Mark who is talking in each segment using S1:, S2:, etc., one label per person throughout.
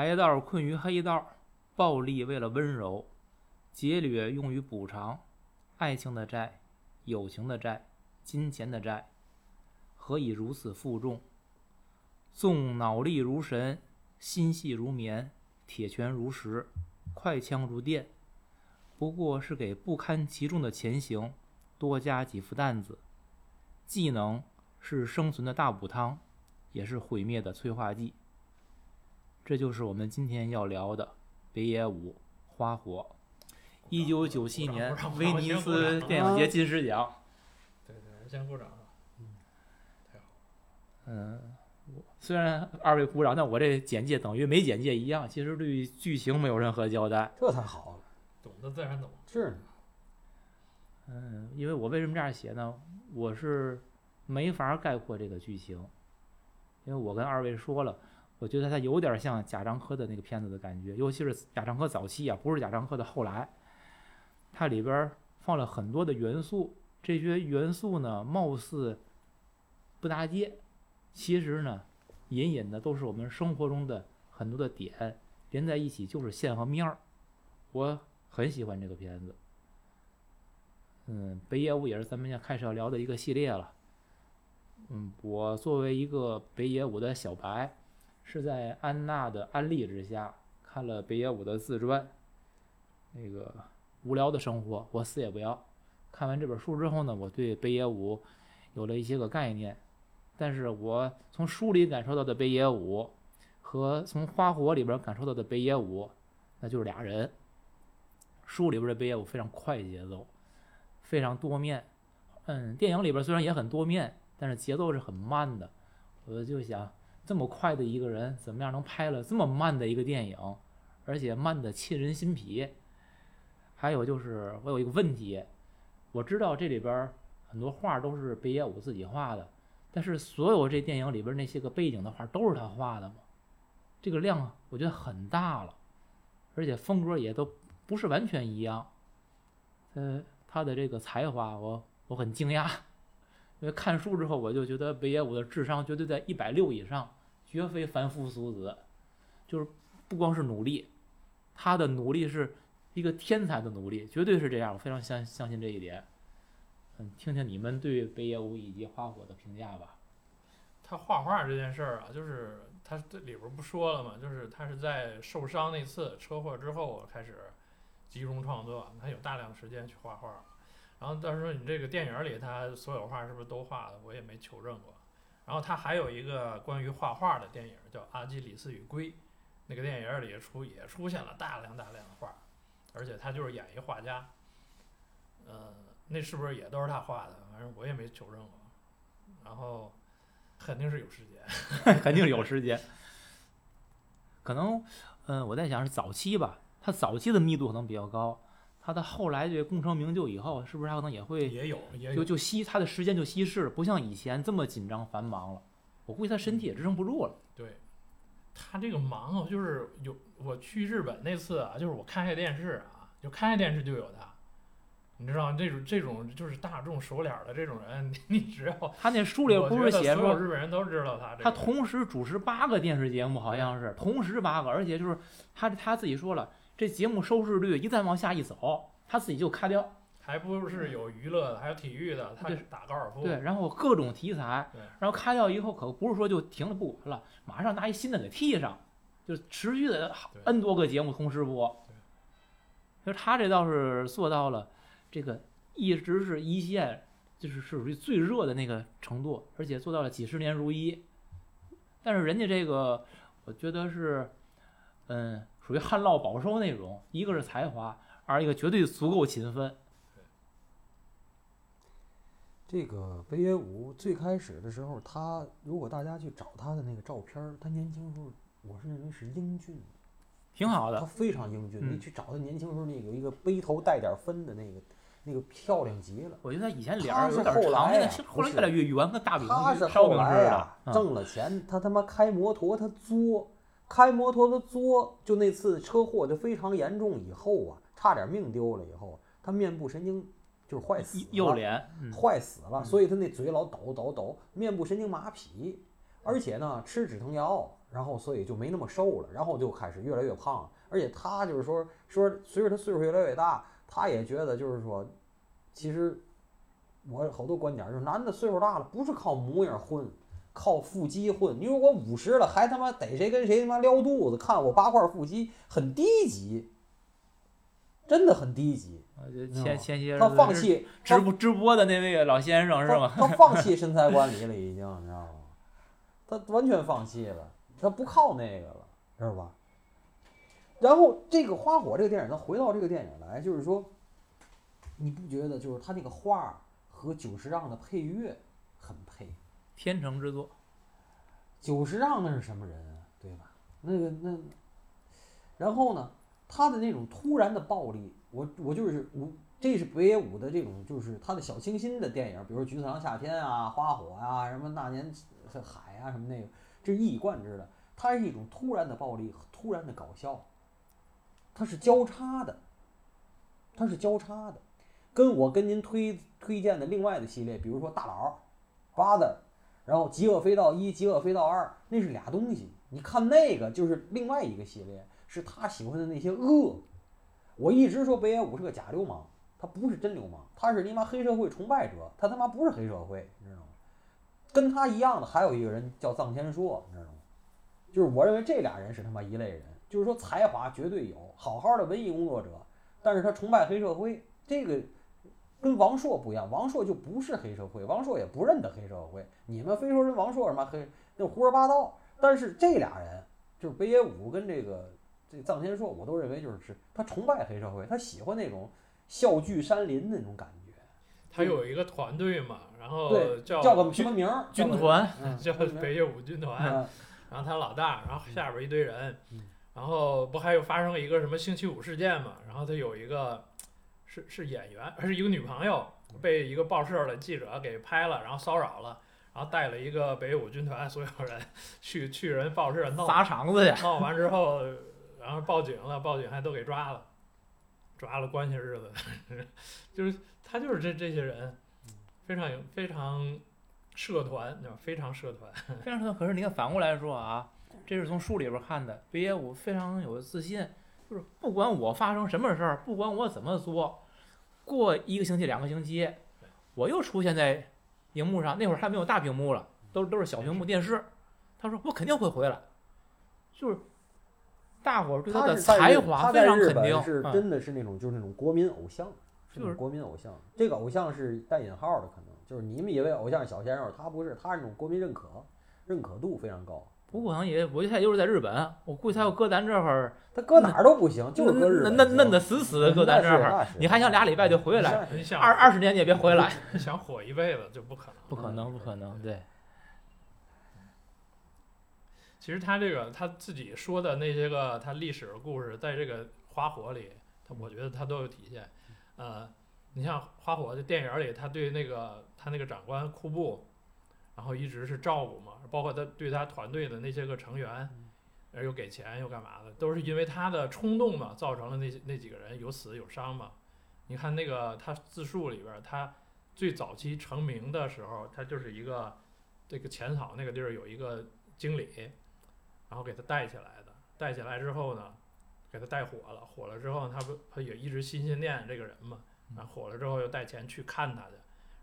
S1: 白道困于黑道，暴力为了温柔，劫掠用于补偿，爱情的债，友情的债，金钱的债，何以如此负重？纵脑力如神，心细如棉，铁拳如石，快枪如电，不过是给不堪其重的前行多加几副担子。技能是生存的大补汤，也是毁灭的催化剂。这就是我们今天要聊的北野武花火。一九九七年威尼斯电影节金狮奖。
S2: 对对，先鼓掌啊！嗯，太好。
S1: 嗯，我虽然二位鼓掌，但我这简介等于没简介一样，其实对剧情没有任何交代。
S3: 这才好。
S2: 懂得自然懂。
S3: 是，
S1: 嗯，因为我为什么这样写呢？我是没法概括这个剧情，因为我跟二位说了，我觉得它有点像贾樟柯的那个片子的感觉，尤其是贾樟柯早期啊，不是贾樟柯的后来，它里边放了很多的元素，这些元素呢，貌似不搭界，其实呢，隐隐的都是我们生活中的很多的点连在一起，就是线和面儿。我很喜欢这个片子。嗯，北野武也是咱们要开始要聊的一个系列了。嗯，我作为一个北野武的小白，是在安娜的安利之下看了北野武的自传，那个《无聊的生活》，我死也不要。看完这本书之后呢，我对北野武有了一些个概念，但是我从书里感受到的北野武和从《花火》里边感受到的北野武，那就是俩人。书里边的北野武非常快节奏，非常多面。嗯，电影里边虽然也很多面，但是节奏是很慢的。我就想，这么快的一个人，怎么样能拍了这么慢的一个电影，而且慢的沁人心脾？还有就是，我有一个问题，我知道这里边很多画都是北野武自己画的，但是所有这电影里边那些个背景的画都是他画的吗？这个量我觉得很大了，而且风格也都不是完全一样。呃，他的这个才华我我很惊讶，因为看书之后我就觉得北野武的智商绝对在一百六以上，绝非凡夫俗子，就是不光是努力，他的努力是一个天才的努力，绝对是这样，我非常相相信这一点。嗯，听听你们对北野武以及花火的评价吧。
S2: 他画画这件事儿啊，就是他这里边不说了嘛，就是他是在受伤那次车祸之后开始集中创作，他有大量时间去画画。然后但是说你这个电影里他所有画是不是都画的，我也没求证过。然后他还有一个关于画画的电影叫《阿基里斯与龟》，那个电影里出也出现了大量大量的画，而且他就是演一画家。呃，那是不是也都是他画的？反正我也没求证过。然后肯定是有时间。
S1: 肯定有时间。可能，嗯、我在想是早期吧，他早期的密度可能比较高，它的后来这功成名就以后，是不是他可能也会
S2: 也有也
S1: 就
S2: 有，
S1: 就稀，他的时间就稀释了，不像以前这么紧张繁忙了。我估计他身体也支撑不住了。
S2: 对，他这个忙啊，就是有我去日本那次啊，就是我看开电视啊，就开开电视就有他，你知道这种这种就是大众熟脸儿的这种人，你 你只要
S1: 他那书里不是写说，
S2: 日本人都知道他这
S1: 他，同时主持八个电视节目，好像是同时八个，而且就是他他自己说了，这节目收视率一再往下一走，他自己就咔掉。
S2: 还不是有娱乐的，还有体育的，他
S1: 是
S2: 打高尔夫，
S1: 对，然后各种题材
S2: 对，
S1: 然后咔掉以后可不是说就停了不管了，马上拿一新的给替上，就持续的
S2: 对
S1: N 多个节目同时播
S2: 对。
S1: 就是他这倒是做到了这个一直是一线，就是属于最热的那个程度，而且做到了几十年如一。但是人家这个，我觉得是，嗯，属于旱涝保收那种，一个是才华，二一个绝对足够勤奋。
S3: 这个北野武最开始的时候，他如果大家去找他的那个照片儿，他年轻时候，我是认为是英俊，他
S1: 挺好的，他
S3: 非常英俊。
S1: 嗯
S3: 你去找他年轻时候那有一个背头带点分的那个，那个漂亮极了。
S1: 我觉得他以前脸有点长，
S3: 后来
S1: 越来越圆，跟大饼似
S3: 后来
S1: 的
S3: 呀、。
S1: 嗯
S3: 挣了钱，他他妈开摩托，他作，开摩托的作，就那次车祸就非常严重，以后啊，差点命丢了，以后他面部神经就是坏死了，
S1: 右脸，嗯，
S3: 坏死了，
S1: 嗯
S3: 所以他那嘴老抖抖抖，面部神经麻痹，而且呢吃止疼药，然后所以就没那么瘦了，然后就开始越来越胖。而且他就是说说，随着他岁数越来越大，他也觉得就是说，其实我好多观点就是，男的岁数大了不是靠模样混，靠腹肌混。你如果五十了还他妈逮谁跟谁他妈撩肚子，看我八块腹肌，很低级，真的很低级。
S1: 前前些日
S3: 他放弃
S1: 直播直播的那位老先生是吗？
S3: 他他放弃身材管理了，已经，你知道吗？他完全放弃了，他不靠那个了，知道吧？然后这个《花火》这个电影，咱回到这个电影来，就是说，你不觉得就是他那个画和久石让的配乐很配？
S1: 天成之作，
S3: 久石让那是什么人啊？对吧？那个那，然后呢，他的那种突然的暴力，我我就是我，这是北野武的这种，就是他的小清新的电影，比如说《橘次郎夏天》啊、《花火》啊、什么那年海啊什么那个，这是一以贯之的。它是一种突然的暴力突然的搞笑，它是交叉的，它是交叉的，跟我跟您推推荐的另外的系列，比如说大佬、Brother。然后《极恶飞盗一》《极恶飞盗二》，那是俩东西。你看那个就是另外一个系列，是他喜欢的那些恶。我一直说北野武是个假流氓，他不是真流氓，他是你妈黑社会崇拜者，他他妈不是黑社会，你知道吗？跟他一样的还有一个人叫臧天朔，你知道吗？就是我认为这俩人是他妈一类人，就是说才华绝对有，好好的文艺工作者，但是他崇拜黑社会，这个跟王朔不一样，王朔就不是黑社会，王朔也不认得黑社会。你们非说人王朔什么黑，那胡说八道。但是这俩人，就是北野武跟这个这藏天朔，我都认为就是是他崇拜黑社会，他喜欢那种笑聚山林的那种感觉。
S2: 他有一个团队嘛，然后，叫
S3: 叫个什么名儿？
S1: 军团，
S3: 嗯
S2: 叫北野武军团，
S3: 嗯
S2: 然后他老大，然后下边一堆人
S3: 嗯，
S2: 然后不还有发生了一个什么星期五事件嘛？然后他有一个是是演员，还是一个女朋友被一个报社的记者给拍了，然后骚扰了，然后带了一个北野武军团所有人去去人报社闹，
S1: 砸场子去，
S2: 闹完之后，然后报警了，报警还都给抓了，抓了关些日子，就是他就是这这些人，非常有非常社团，对吧？非常社团。
S1: 非常社 可是你看反过来说啊，这是从书里边看的，北野武非常有自信，就是不管我发生什么事儿，不管我怎么做，过一个星期、两个星期，我又出现在荧幕上。那会儿还没有大屏幕了，都都是小屏幕电视。他说我肯定会回来，就是大伙儿对
S3: 他的
S1: 才华非常肯定，
S3: 是
S1: 嗯
S3: 真的是那种就是那种国民偶像，
S1: 就是
S3: 国民偶像。这个偶像是带引号的，可能就是你们以为偶像是小鲜肉，他不是，他是那种国民认可，认可度非常高。
S1: 不过可能也，我觉得他就是在日本，我估计他要搁咱这会儿，
S3: 他搁哪儿都不行，就是搁日
S1: 嫩
S3: 本
S1: 嫩嫩的死死的搁咱这儿，你还想俩礼拜就回来？
S2: 你想
S1: 二二十年你也别回来，
S2: 想火一辈子就不可能。
S1: 不可能，不可能，对，
S2: 其实他这个他自己说的那些个他历史的故事，在这个《花火》里，他我觉得他都有体现。呃，你像《花火》这电影里，他对那个他那个长官库布，然后一直是照顾嘛，包括他对他团队的那些个成员，呃又给钱又干嘛的，都是因为他的冲动嘛，造成了那些那几个人有死有伤嘛。你看那个他自述里边，他最早期成名的时候，他就是一个这个浅草那个地儿有一个经理，然后给他带起来的。带起来之后呢，给他带火了，火了之后他不他也一直心心念这个人嘛，然后火了之后又带钱去看他去，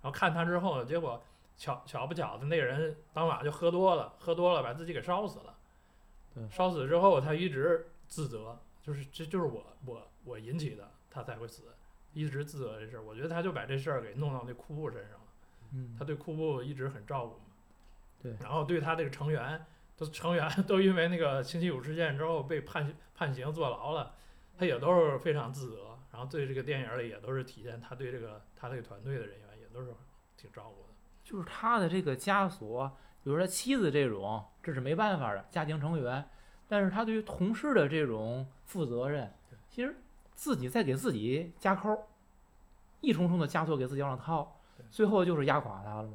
S2: 然后看他之后呢，结果巧巧不巧的那个人当晚就喝多了，喝多了把自己给烧死了。
S1: 对
S2: 烧死之后他一直自责，就是这就是我我我引起的，他才会死，一直自责这事儿。我觉得他就把这事儿给弄到那库布身上了。
S1: 嗯
S2: 他对库布一直很照顾嘛。
S1: 对
S2: 然后对他这个成员，都成员都因为那个星期五事件之后被判判刑坐牢了，他也都是非常自责。然后对这个电影里也都是体现他对这个他这个团队的人员也都是挺照顾的。
S1: 就是他的这个枷锁，比如说妻子这种，这是没办法的家庭成员，但是他对于同事的这种负责任，其实自己在给自己加扣儿，一重重的枷锁给自己往上套，最后就是压垮他了嘛。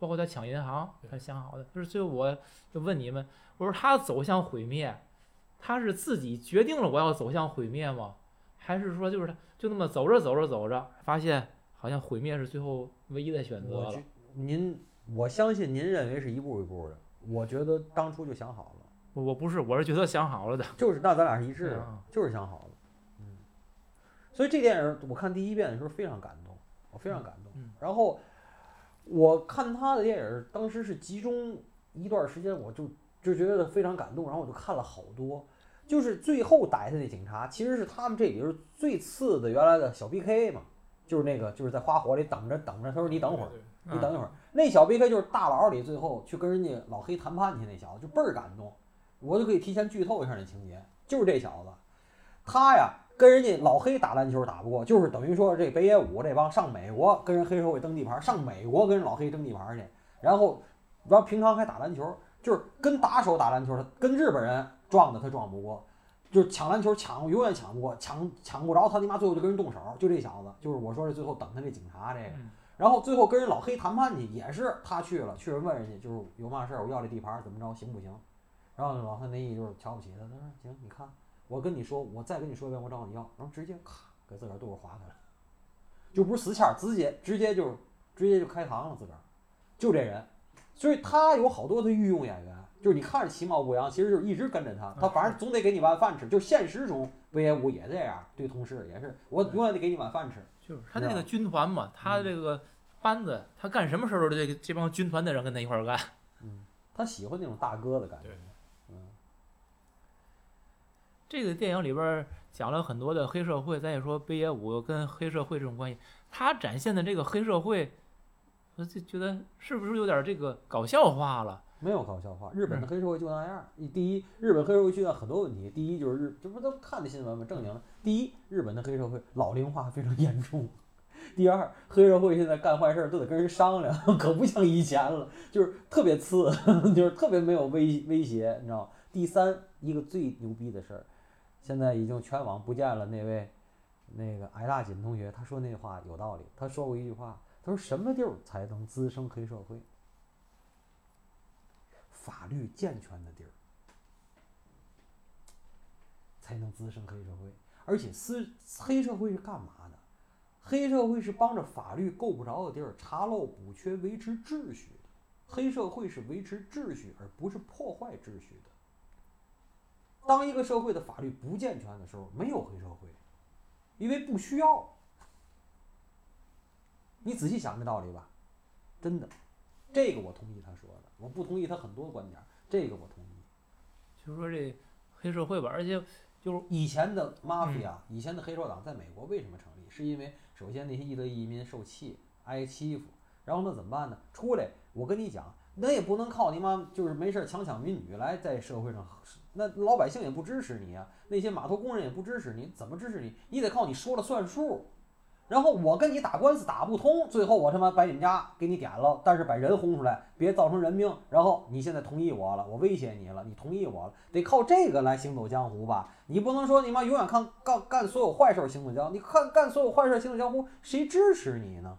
S1: 包括他抢银行，他想好的，就是最后我就问你们，我说他走向毁灭，他是自己决定了我要走向毁灭吗？还是说就是他就那么走着走着走着，发现好像毁灭是最后唯一的选择了？
S3: 您，我相信您认为是一步一步的，我觉得当初就想好了，
S1: 我我不是，我是觉得想好了的。
S3: 就是那咱俩是一致的，
S1: 啊
S3: 就是想好了，嗯。所以这电影我看第一遍的时候非常感动，我非常感动。
S1: 嗯
S3: 然后我看他的电影，当时是集中一段时间，我就就觉得非常感动，然后我就看了好多。就是最后逮他那警察，其实是他们这里边最次的原来的小 BK 嘛，就是那个就是在花火里等着等着，他说你等会儿，你等一会儿，那小 BK 就是大佬里最后去跟人家老黑谈判去那小子，就倍儿感动。我就可以提前剧透一下那情节，就是这小子，他呀跟人家老黑打篮球打不过，就是等于说这北野武这帮上美国跟人黑社会争地盘，上美国跟人老黑争地盘去，然后然后平常还打篮球，就是跟打手打篮球，他跟日本人撞的他撞不过。就是抢篮球抢永远抢不过，抢抢不着他他妈最后就跟人动手，就这小子，就是我说的最后等他这警察这个，
S1: 嗯
S3: 然后最后跟人老黑谈判去，也是他去了，去了问人家就是有嘛事儿，我要这地盘怎么着行不行？然后老黑那意思就是瞧不起他，他说行，你看我跟你说，我再跟你说一遍，我找你要，然后直接咔给自个儿肚子划开了，就不是死签儿，直接直接就是直接就开膛了自个儿，就这人，所以他有好多的御用演员，就是你看着其貌不扬，其实就是一直跟着他，他反正总得给你碗饭吃，就现实中北野武也这样，对同事也是，我永远得给你碗饭吃。
S1: 就是他那个军团嘛，他这个班子，他干什么事儿都是这个这帮军团的人跟他一块儿干。
S3: 他喜欢那种大哥的感觉
S2: 对。
S3: 嗯，
S1: 这个电影里边讲了很多的黑社会，咱也说北野武跟黑社会这种关系，他展现的这个黑社会，我就觉得是不是有点这个搞笑化了？
S3: 没有搞笑化，日本的
S1: 嗯
S3: 黑社会就那样。一第一，日本黑社会遇到很多问题。第一就是日，这不都看的新闻吗？正经的。第一，日本的黑社会老龄化非常严重。第二，黑社会现在干坏事儿都得跟人商量，可不像以前了，就是特别次，就是特别没有威威胁，你知道吗？第三，一个最牛逼的事儿，现在已经全网不见了。那位那个矮大紧同学，他说那话有道理。他说过一句话，他说什么地儿才能滋生黑社会？法律健全的地儿，才能滋生黑社会。而且私黑社会是干嘛的？黑社会是帮着法律够不着的地儿查漏补缺、维持秩序的。黑社会是维持秩序，而不是破坏秩序的。当一个社会的法律不健全的时候，没有黑社会，因为不需要。你仔细想这道理吧，真的，这个我同意他说的，我不同意他很多观点儿，这个我同意。
S1: 就是说这黑社会吧，而且就是
S3: 以前的 mafia，、以前的黑手党在美国为什么成立？是因为首先那些意大利移民受气挨欺负，然后那怎么办呢？出来，我跟你讲，那也不能靠你妈就是没事儿强抢民女来在社会上，那老百姓也不支持你啊，那些码头工人也不支持你，怎么支持你？你得靠你说了算数。然后我跟你打官司打不通，最后我他妈把你们家给你点了，但是把人轰出来，别造成人命。然后你现在同意我了，我威胁你了，你同意我了，得靠这个来行走江湖吧？你不能说你妈永远看干干所有坏事行走江湖，你看干所有坏事行走江湖，谁支持你呢？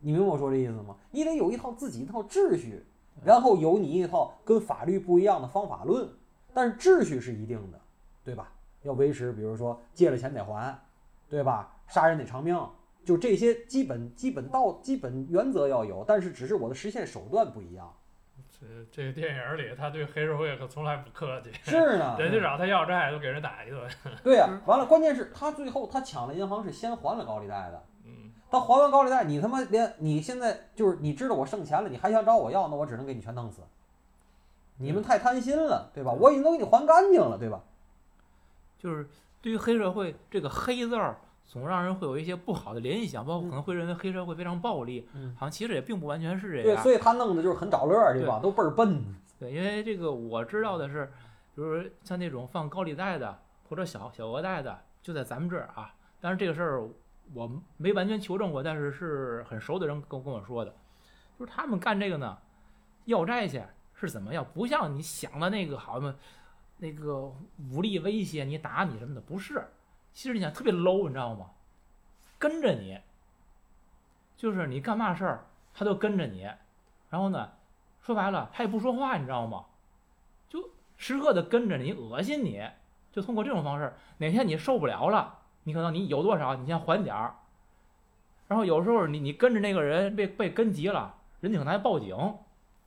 S3: 你明白我说这意思吗？你得有一套自己一套秩序，然后有你一套跟法律不一样的方法论，但是秩序是一定的，对吧？要维持，比如说借了钱得还，对吧？杀人得偿命，就这些基本基本道基本原则要有，但是只是我的实现手段不一样。
S2: 这这个电影里，他对黑社会可从来不客气，
S3: 是呢，
S2: 人家找他要债都给人打一顿。
S3: 对呀、完了，关键是他最后他抢了银行是先还了高利贷的，
S2: 嗯，
S3: 他还完高利贷，你他妈连你现在就是你知道我剩钱了，你还想找我要，那我只能给你全弄死。你们太贪心了，对吧？我已经都给你还干净了，对吧？
S1: 就是对于黑社会这个“黑”字儿，总让人会有一些不好的联想，包括可能会认为黑社会非常暴力，
S3: 嗯
S1: 好像其实也并不完全是这样
S3: 对，
S1: 样。
S3: 所以他弄的就是很找乐儿，对吧？都倍儿笨。
S1: 对，因为这个我知道的是，比如说像那种放高利贷的或者小小额贷的，就在咱们这儿啊。但是这个事儿我没完全求证过，但是是很熟的人跟跟我说的，就是他们干这个呢，要债去是怎么样？不像你想的那个好像那个武力威胁你、打你什么的，不是。其实你想特别 low，你知道吗？跟着你，就是你干嘛事儿，他都跟着你，然后呢，说白了，他也不说话，你知道吗？就时刻的跟着你，恶心你，就通过这种方式，哪天你受不了了，你可能你有多少，你先还点儿。然后有时候你你跟着那个人被被跟急了，人家可能还报警，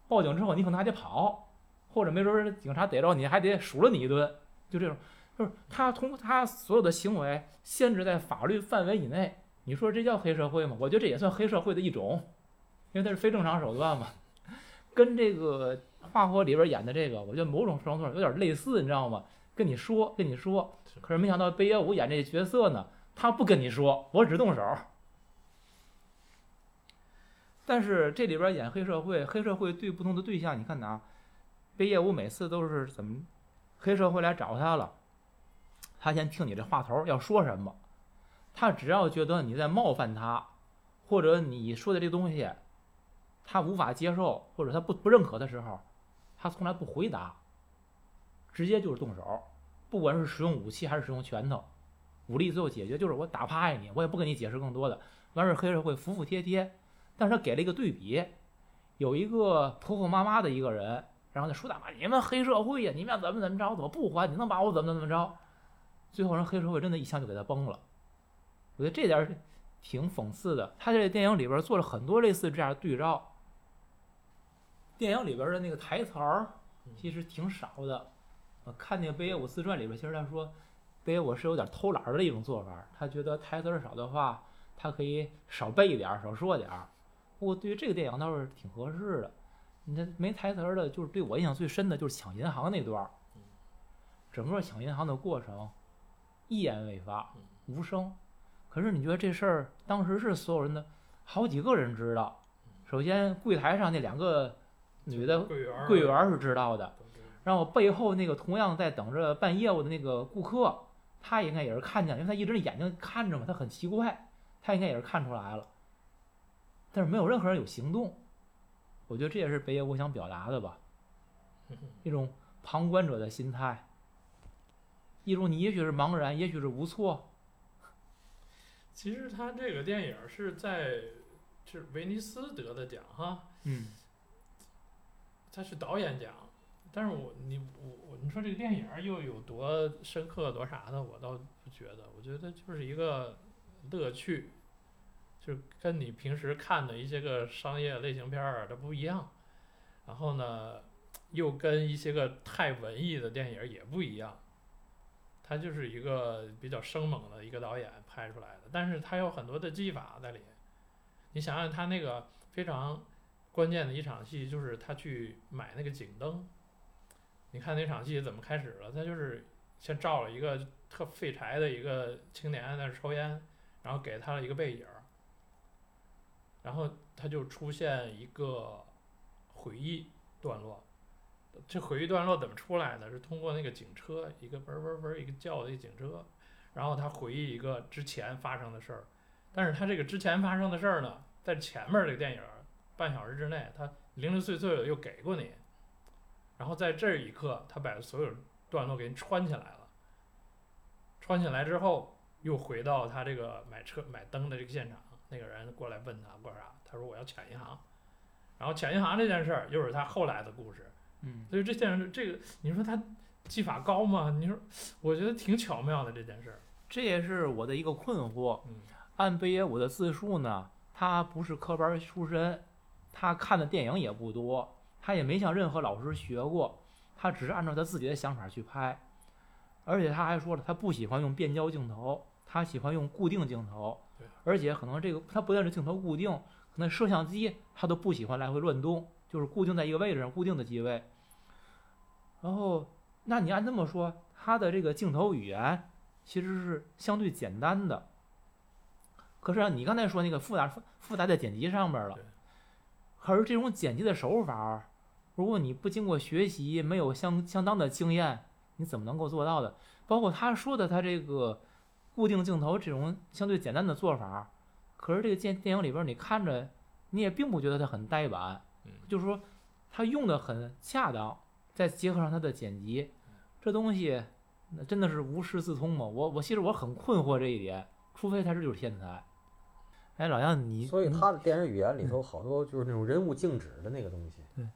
S1: 报警之后你可能还得跑，或者没准警察逮着你还得数落你一顿，就这种，就是他通过他所有的行为限制在法律范围以内，你说这叫黑社会吗？我觉得这也算黑社会的一种，因为它是非正常手段嘛，跟这个《花火》里边演的这个，我觉得某种程度上有点类似，你知道吗？跟你说，跟你说，可是没想到北野武演这个角色呢，他不跟你说，我只动手。但是这里边演黑社会，黑社会对不同的对象，你看呐，贝叶武每次都是怎么，黑社会来找他了，他先听你这话头要说什么，他只要觉得你在冒犯他，或者你说的这东西，他无法接受或者他不不认可的时候，他从来不回答，直接就是动手，不管是使用武器还是使用拳头，武力最后解决就是我打趴下你，我也不跟你解释更多的，完事黑社会服服帖帖。但是他给了一个对比，有一个婆婆妈妈的一个人，然后他说大妈，你们黑社会呀，你们要怎么怎么着，怎么不还？你能把我怎么怎么着？最后人黑社会真的一枪就给他崩了。我觉得这点儿挺讽刺的。他这电影里边做了很多类似这样的对照。电影里边的那个台词儿其实挺少的。我看那个北野武自传里边，其实他说北野武是有点偷懒儿的一种做法，他觉得台词儿少的话。他可以少背一点儿，少说点儿。不过对于这个电影倒是挺合适的。你这没台词儿的，就是对我印象最深的就是抢银行那段儿。整个抢银行的过程一言未发，无声。可是你觉得这事儿当时是所有人的好几个人知道。首先柜台上那两个女的
S2: 柜员
S1: 是知道的，然后背后那个同样在等着办业务的那个顾客，他应该也是看见，因为他一直眼睛看着嘛，他很奇怪。他应该也是看出来了，但是没有任何人有行动。我觉得这也是北野武想表达的吧，一种旁观者的心态，一种你也许是茫然，也许是无措。
S2: 其实他这个电影是在是威尼斯得的奖哈，
S1: 嗯，
S2: 他是导演奖。但是我你我我你说这个电影儿又有多深刻多啥的，我倒不觉得。我觉得就是一个乐趣，就跟你平时看的一些个商业类型片儿它不一样。然后呢，又跟一些个太文艺的电影儿也不一样。他就是一个比较生猛的一个导演拍出来的，但是他有很多的技法在里。你想想他那个非常关键的一场戏，就是他去买那个警灯。你看那场戏怎么开始了？他就是先照了一个特废柴的一个青年在那抽烟，然后给他了一个背影，然后他就出现一个回忆段落。这回忆段落怎么出来的？是通过那个警车，一个嘣嘣嘣一个叫的一警车，然后他回忆一个之前发生的事儿。但是他这个之前发生的事儿呢，在前面这个电影半小时之内，他零零碎碎的又给过你，然后在这一刻，他把所有段落给你串起来了。串起来之后，又回到他这个买车买灯的这个现场，那个人过来问他过啥，他说我要抢银行，然后抢银行这件事儿又是他后来的故事。
S1: 嗯，
S2: 所以这件事，这个你说他技法高吗？你说，我觉得挺巧妙的这件事儿。
S1: 这也是我的一个困惑。
S2: 嗯
S1: 按北野武的自述呢，他不是科班出身，他看的电影也不多，他也没向任何老师学过，他只是按照他自己的想法去拍。而且他还说了，他不喜欢用变焦镜头，他喜欢用固定镜头
S2: 对。
S1: 而且可能这个他不但是镜头固定，可能摄像机他都不喜欢来回乱动，就是固定在一个位置上，固定的机位。然后，那你按这么说，他的这个镜头语言其实是相对简单的。可是啊你刚才说那个复杂复杂在剪辑上面了
S2: 对，
S1: 可是这种剪辑的手法，如果你不经过学习，没有相相当的经验，你怎么能够做到的？包括他说的他这个固定镜头这种相对简单的做法，可是这个电电影里边你看着，你也并不觉得它很呆板，
S2: 嗯，
S1: 就是说他用的很恰当，再结合上他的剪辑，这东西那真的是无师自通吗？我我其实我很困惑这一点，除非他是就是天才。哎，老杨你
S3: 所以他的电影语言里头好多就是那种人物静止的那个东西，
S1: 对，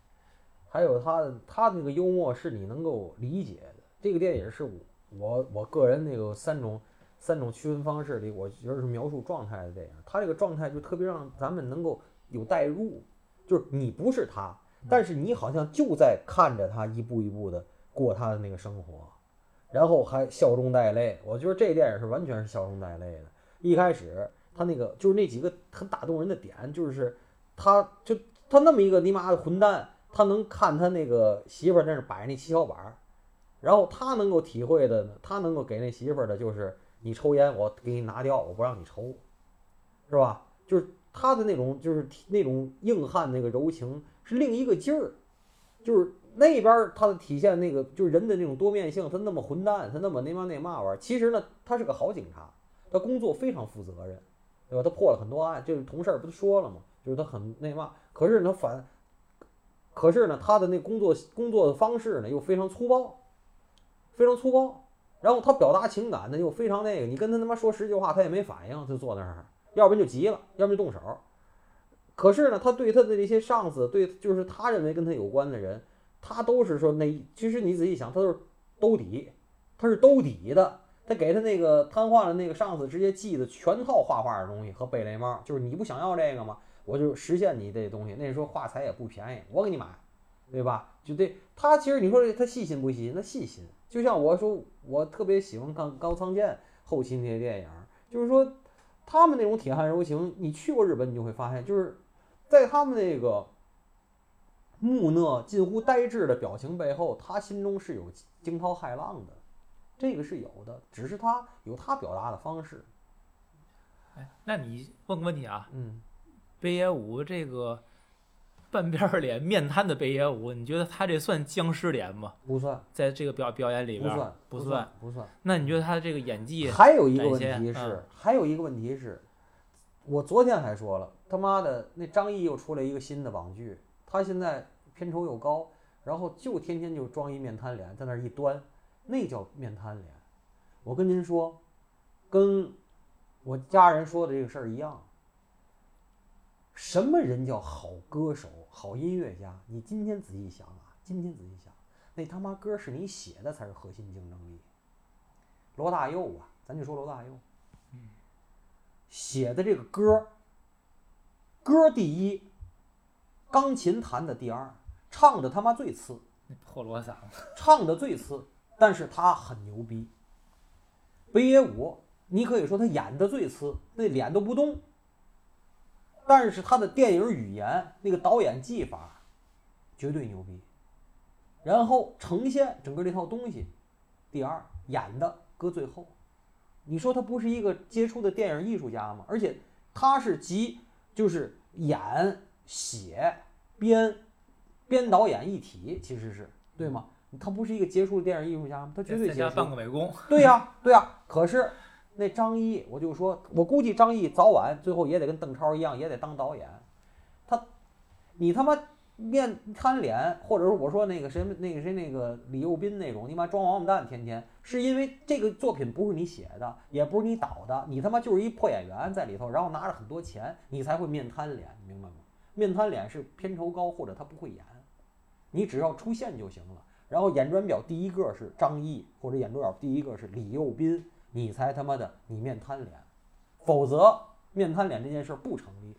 S3: 还有他的他那个幽默是你能够理解的。这个电影是我我我个人那个三种三种区分方式里，我觉得是描述状态的电影。他这个状态就特别让咱们能够有代入，就是你不是他，但是你好像就在看着他一步一步的过他的那个生活，然后还笑中带泪。我觉得这电影是完全是笑中带泪的。一开始他那个就是那几个很打动人的点，就是他就他那么一个你妈的混蛋，他能看他那个媳妇儿在那儿摆那七巧板儿，然后他能够体会的，他能够给那媳妇儿的就是你抽烟我给你拿掉，我不让你抽，是吧？就是他的那种就是那种硬汉那个柔情是另一个劲儿，就是那边儿他的体现那个就是人的那种多面性，他那么混蛋，他那么那嘛那嘛玩意儿，其实呢他是个好警察，他工作非常负责任，对吧？他破了很多案，就是同事儿不都说了吗？就是他很那嘛，可是呢反，可是呢他的那工作工作的方式呢又非常粗暴，非常粗暴，然后他表达情感呢又非常那个，你跟他他妈说十句话他也没反应，就坐那儿，要不然就急了，要不然就动手。可是呢，他对他的这些上司，对就是他认为跟他有关的人，他都是说那其实你仔细想，他都是兜底，他是兜底的。他给他那个瘫痪的那个上司直接寄的全套画画的东西和贝雷帽，就是你不想要这个吗？我就实现你这东西。那时候画材也不便宜，我给你买，对吧？就这他其实你说他细心不细心？他细心。就像我说，我特别喜欢看高仓健后期那些电影，就是说他们那种铁汉柔情，你去过日本，你就会发现，就是在他们那个木讷、近乎呆滞的表情背后，他心中是有惊涛骇浪的，这个是有的，只是他有他表达的方式。
S1: 哎，那你问个问题啊，
S3: 嗯，
S1: 北野武这个半边儿脸面瘫的北野武，你觉得他这算僵尸脸吗？
S3: 不算，
S1: 在这个表表演里边儿
S3: 不算，
S1: 不
S3: 算，不算。
S1: 那你觉得他这个演技？
S3: 还有一个问题是
S1: 嗯，
S3: 还有一个问题是，我昨天还说了，他妈的那张译又出了一个新的网剧，他现在片酬又高，然后就天天就装一面瘫脸在那儿一端，那叫面瘫脸。我跟您说，跟我家人说的这个事儿一样。什么人叫好歌手、好音乐家？你今天仔细想啊，今天仔细想，那他妈歌是你写的才是核心竞争力。罗大佑啊，咱就说罗大佑，写的这个歌，歌第一，钢琴弹的第二，唱的他妈最次，
S1: 破锣嗓子，
S3: 唱的最次，但是他很牛逼。北野武，你可以说他演的最次，那脸都不动，但是他的电影语言那个导演技法绝对牛逼。然后呈现整个这套东西，第二演的搁最后，你说他不是一个杰出的电影艺术家吗？而且他是集就是演、写、编、编导演一体，其实是对吗？他不是一个杰出的电影艺术家吗？他绝对杰出。
S1: 半个美工，
S3: 对呀、对呀、可是那张译，我就说，我估计张译早晚最后也得跟邓超一样，也得当导演。他，你他妈面瘫脸，或者是我说那个谁那个谁那个李幼斌那种，你妈装王八蛋，天天是因为这个作品不是你写的，也不是你导的，你他妈就是一破演员在里头，然后拿着很多钱，你才会面瘫脸，你明白吗？面瘫脸是片酬高或者他不会演，你只要出现就行了。然后演转表第一个是张译，或者演转表第一个是李幼斌，你才他妈的你面瘫脸，否则面瘫脸这件事不成立。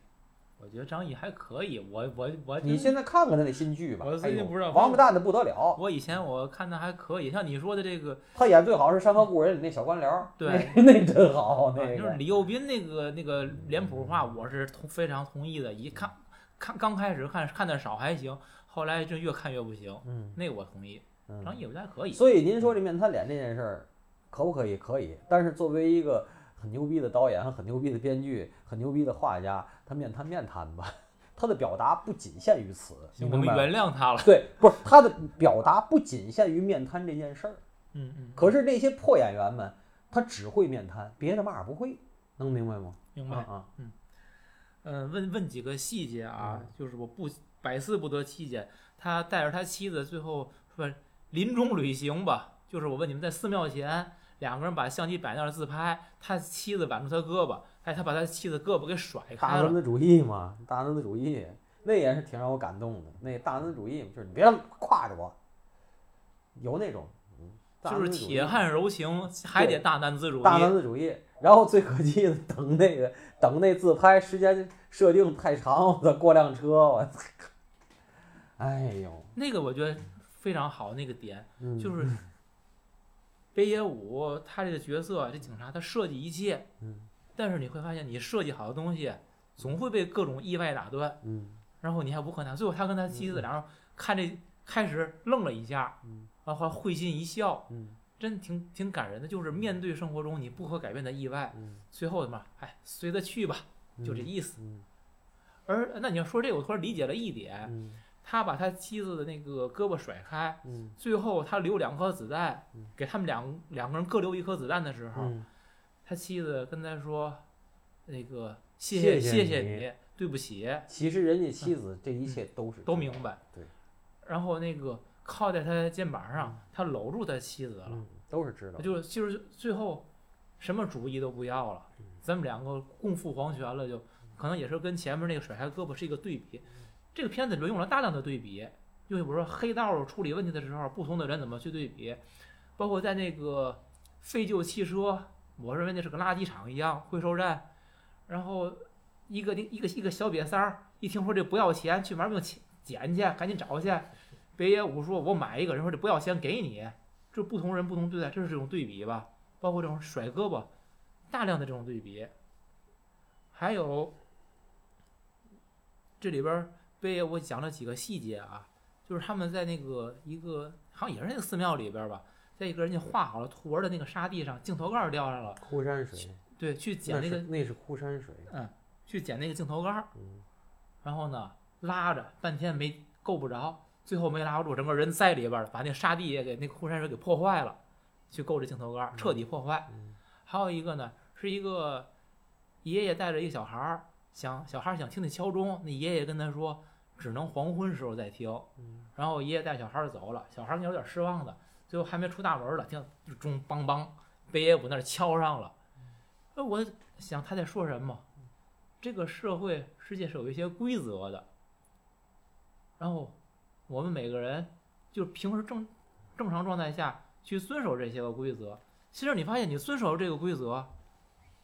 S1: 我觉得张译还可以。我我我
S3: 你现在看看他那新剧吧，
S2: 我最近
S3: 哎呦
S2: 不知道
S3: 王八蛋的不得了。
S1: 我以前我看的还可以，像你说的这个，
S3: 他演最好是《山河故人》里那小官僚，
S1: 对
S3: 那，那真好，
S1: 就是李幼斌那个那个脸谱化，我是同非常同意的。一看看刚开始看看的少还行，后来就越看越不行，
S3: 嗯
S1: 那个我同意。
S3: 嗯
S1: 张译我觉得还可以。
S3: 所以您说这面瘫脸这件事儿，可不可以？可以。但是作为一个很牛逼的导演、很牛逼的编剧、很牛逼的画家，他面瘫面瘫吧，他的表达不仅限于此。
S1: 行，我们原谅他了。
S3: 对，不是他的表达不仅限于面瘫这件事儿。
S1: 嗯嗯，
S3: 可是那些破演员们，他只会面瘫，别的嘛儿不会，能明白吗？
S1: 明白。
S3: 啊嗯，
S1: 嗯，问问几个细节啊，
S3: 嗯
S1: 就是我不百思不得其解。他带着他妻子最后说临终旅行吧，就是我问你们在寺庙前，两个人把相机摆那儿自拍，他妻子挽住他胳膊，哎，他把他妻子胳膊给甩开了。
S3: 大男子主义嘛，大男子主义，那也是挺让我感动的。那大男子主义就是你别挎着我，有那种，嗯，
S1: 就是铁汉柔情，还得大男子主义。
S3: 大男子主义。然后最可气的，等那个等那自拍时间设定太长，我操，过辆车，我操，哎呦，
S1: 那个我觉得非常好，那个点
S3: 嗯，
S1: 就是北野武他这个角色，这警察他设计一切，
S3: 嗯
S1: 但是你会发现你设计好的东西总会被各种意外打断，
S3: 嗯
S1: 然后你还无可奈何。最后他跟他妻子
S3: 嗯
S1: 两人看这开始愣了一下，
S3: 嗯
S1: 然后会心一笑，
S3: 嗯
S1: 真挺挺感人的。就是面对生活中你不可改变的意外，
S3: 嗯，
S1: 最后嘛，哎，随他去吧，就这
S3: 嗯
S1: 意思。
S3: 嗯
S1: 而那你要说这个，我突然理解了一点，
S3: 嗯
S1: 他把他妻子的那个胳膊甩开，
S3: 嗯
S1: 最后他留两颗子弹
S3: 嗯，
S1: 给他们两两个人各留一颗子弹的时候，
S3: 嗯
S1: 他妻子跟他说：“那个谢
S3: 谢
S1: 谢
S3: 谢你
S1: 你，对不起。
S3: 其实人家妻子这一切都是
S1: 嗯都明白
S3: 对，”
S1: 然后那个靠在他肩膀上，他搂住他妻子了，
S3: 嗯，都是知道的。
S1: 就就是最后什么主意都不要了
S3: 嗯，
S1: 咱们两个共赴黄泉了，就可能也是跟前面那个甩开胳膊是一个对比。这个片子里面用了大量的对比，就比如说黑道处理问题的时候，不同的人怎么去对比，包括在那个废旧汽车，我认为那是个垃圾场一样回收站，然后一个一个一个小瘪三儿，一听说这不要钱，去玩命捡捡去，赶紧找去。北野武说：“我买一个人说这不要钱给你。”这不同人不同对待，这是这种对比吧？包括这种甩胳膊，大量的这种对比，还有这里边儿北野武讲了几个细节啊，就是他们在那个一个好像也是那个寺庙里边儿吧，在一个人家画好了图文的那个沙地上，镜头盖儿掉下了，
S3: 枯山水，
S1: 对，去捡那个
S3: 那是枯山水。
S1: 嗯去捡那个镜头盖儿，
S3: 嗯
S1: 然后呢拉着半天没够不着，最后没拉住，整个人栽里边儿了，把那沙地也给那个枯山水给破坏了，去够这镜头盖儿，彻底破坏。
S3: 嗯
S1: 还有一个呢，是一个爷爷带着一个小孩儿，想小孩想听那敲钟，那爷爷跟他说，只能黄昏时候再听。
S3: 嗯
S1: 然后爷爷带小孩走了，小孩有点失望的，最后还没出大门了，听就钟梆梆，北野武那儿敲上了。那，我想他在说什么？这个社会世界是有一些规则的，然后我们每个人就平时正正常状态下去遵守这些个规则。其实你发现，你遵守这个规则，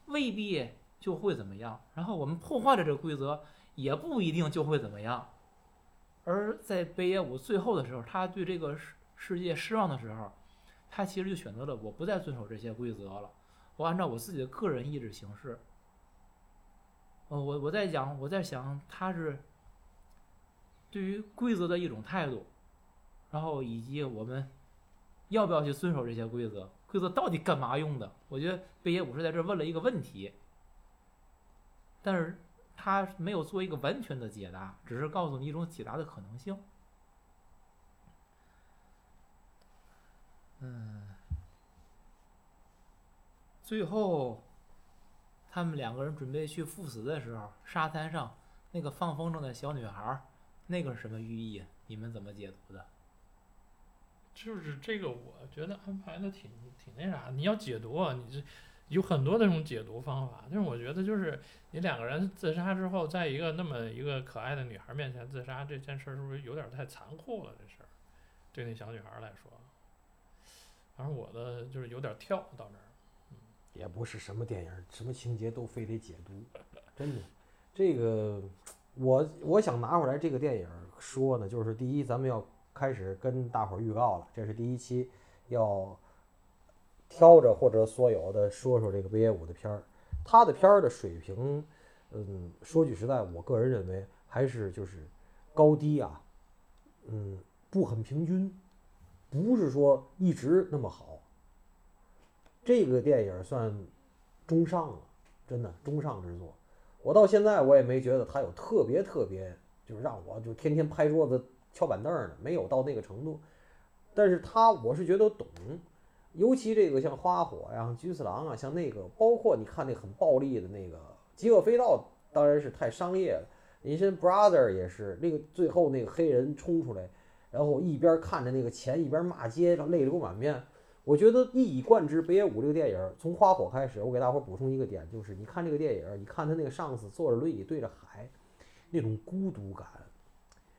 S1: 未必就会怎么样。然后我们破坏了这个规则，也不一定就会怎么样。而在北野武最后的时候，他对这个世世界失望的时候，他其实就选择了我不再遵守这些规则了，我按照我自己的个人意志行事。呃，我我在讲，我在想，他是对于规则的一种态度，然后以及我们要不要去遵守这些规则，规则到底干嘛用的？我觉得北野武是在这问了一个问题，但是他没有做一个完全的解答，只是告诉你一种解答的可能性。嗯，最后他们两个人准备去赴死的时候，沙滩上那个放风筝的小女孩，那个是什么寓意？你们怎么解读的？
S2: 就是这个，我觉得安排的挺挺那啥。你要解读啊，你这有很多那种解读方法。但是我觉得，就是你两个人自杀之后，在一个那么一个可爱的女孩面前自杀这件事儿，是不是有点太残酷了？这事儿对那小女孩来说，反正我的就是有点跳到这儿。
S3: 嗯也不是什么电影，什么情节都非得解读，真的。这个，我我想拿回来这个电影说呢，就是第一，咱们要开始跟大伙儿预告了，这是第一期，要挑着或者所有的说说这个北野武的片儿，他的片儿的水平，嗯，说句实在，我个人认为还是就是高低啊，嗯，不很平均，不是说一直那么好。这个电影算中上了，真的中上之作。我到现在我也没觉得他有特别特别，就是让我就天天拍桌子敲板凳的，没有到那个程度。但是他我是觉得懂，尤其这个像花火呀、菊次郎啊，像那个，包括你看那很暴力的那个《饥饿飞盗》，当然是太商业了。人参 Brother 也是那个最后那个黑人冲出来，然后一边看着那个钱，一边骂街，泪流满面。我觉得一以贯之，北野武这个电影从花火开始，我给大伙补充一个点，就是你看这个电影，你看他那个上司坐着轮椅对着海，那种孤独感，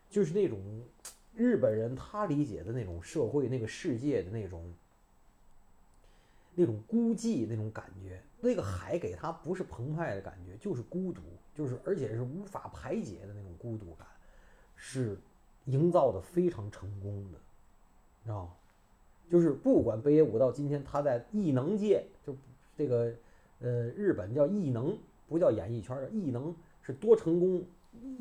S3: 就是那种日本人他理解的那种社会、那个世界的那种那种孤寂那种感觉。那个海给他不是澎湃的感觉，就是孤独，就是而且是无法排解的那种孤独感，是营造的非常成功的，你知道吗？就是不管北野武到今天，他在艺能界，就这个呃日本叫艺能，不叫演艺圈儿，艺能是多成功。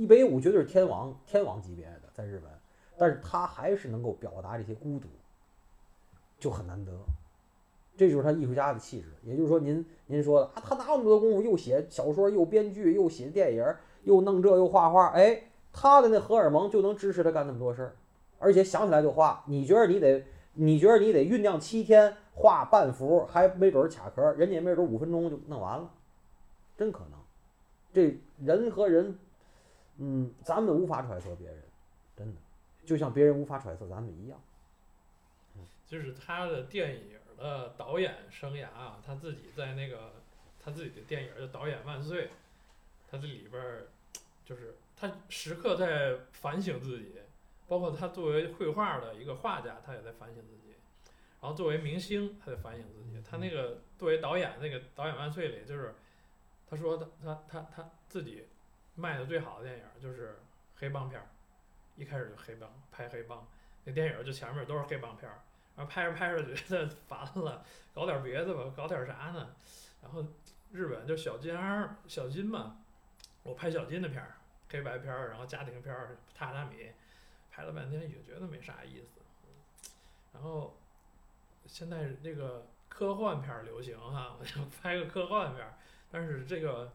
S3: 北野武绝对是天王，天王级别的在日本，但是他还是能够表达这些孤独，就很难得。这就是他艺术家的气质。也就是说您，您说的啊，他哪有那么多功夫，又写小说，又编剧，又写电影，又弄这又画画，哎，他的那荷尔蒙就能支持他干那么多事儿，而且想起来就画。你觉得你得，你觉得你得酝酿七天画半幅，还没准儿卡壳，人家也没准儿五分钟就弄完了，真可能。这人和人，嗯，咱们无法揣测别人，真的，就像别人无法揣测咱们一样。
S2: 就是他的电影的导演生涯啊，他自己在那个他自己的电影叫《导演万岁》，他这里边儿就是他时刻在反省自己，包括他作为绘画的一个画家，他也在反省自己，然后作为明星，他在反省自己。他那个作为导演那个《导演万岁》里，就是他说他他他他自己卖的最好的电影就是黑帮片儿，一开始就黑帮拍黑帮，那电影就前面都是黑帮片儿。然后拍着拍着觉得烦了，搞点别的吧，搞点啥呢？然后日本就小金儿、小金嘛，我拍小金的片儿，黑白片儿，然后家庭片儿、榻榻米，拍了半天也觉得没啥意思。然后现在这个科幻片儿流行哈，我想拍个科幻片儿，但是这个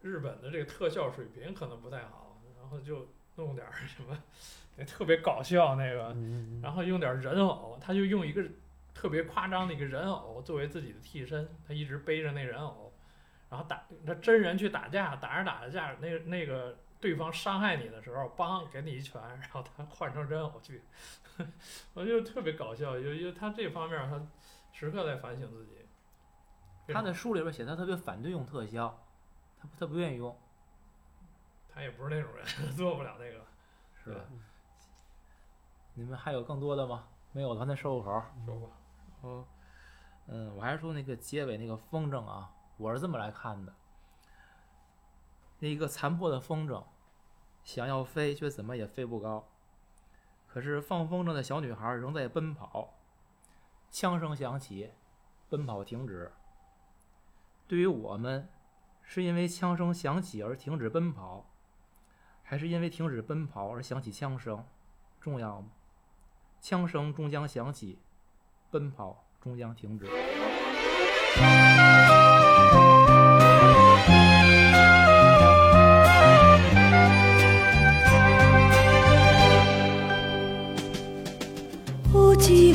S2: 日本的这个特效水平可能不太好，然后就弄点儿什么，那特别搞笑那个。
S3: 嗯
S2: 然后用点人偶，他就用一个特别夸张的一个人偶作为自己的替身，他一直背着那人偶，然后打他真人去打架，打着打着架，那那个对方伤害你的时候，梆给你一拳，然后他换成人偶去，我觉得特别搞笑，因为因为他这方面他时刻在反省自己。
S1: 他在书里边写他特别反对用特效，他他不愿意用，
S2: 他也不是那种人，做不了那个。
S1: 是吧？你们还有更多的吗？没有的话，那收个口儿。
S2: 说吧，
S1: 哦，嗯，我还是说那个结尾那个风筝啊，我是这么来看的。那一个残破的风筝，想要飞却怎么也飞不高。可是放风筝的小女孩仍在奔跑，枪声响起，奔跑停止。对于我们，是因为枪声响起而停止奔跑，还是因为停止奔跑而响起枪声？重要吗？枪声终将响起，奔跑终将停止。
S4: 落ち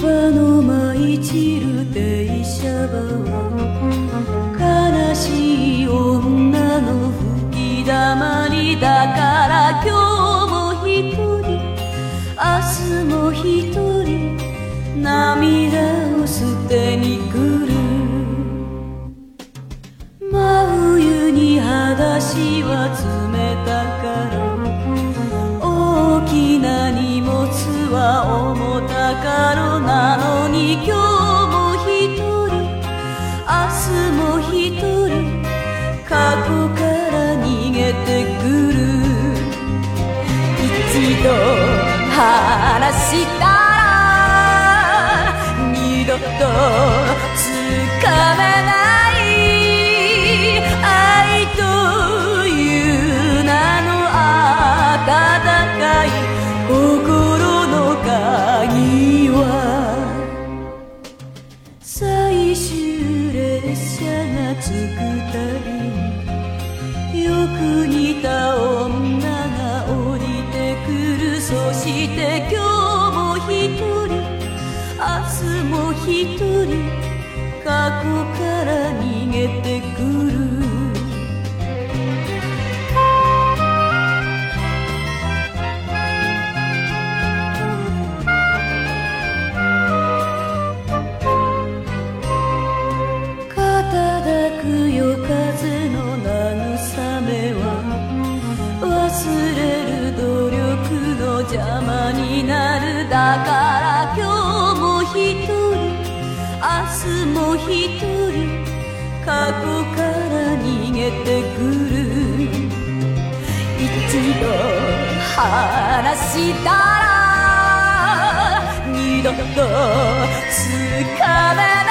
S4: 話したら二度とつかめない。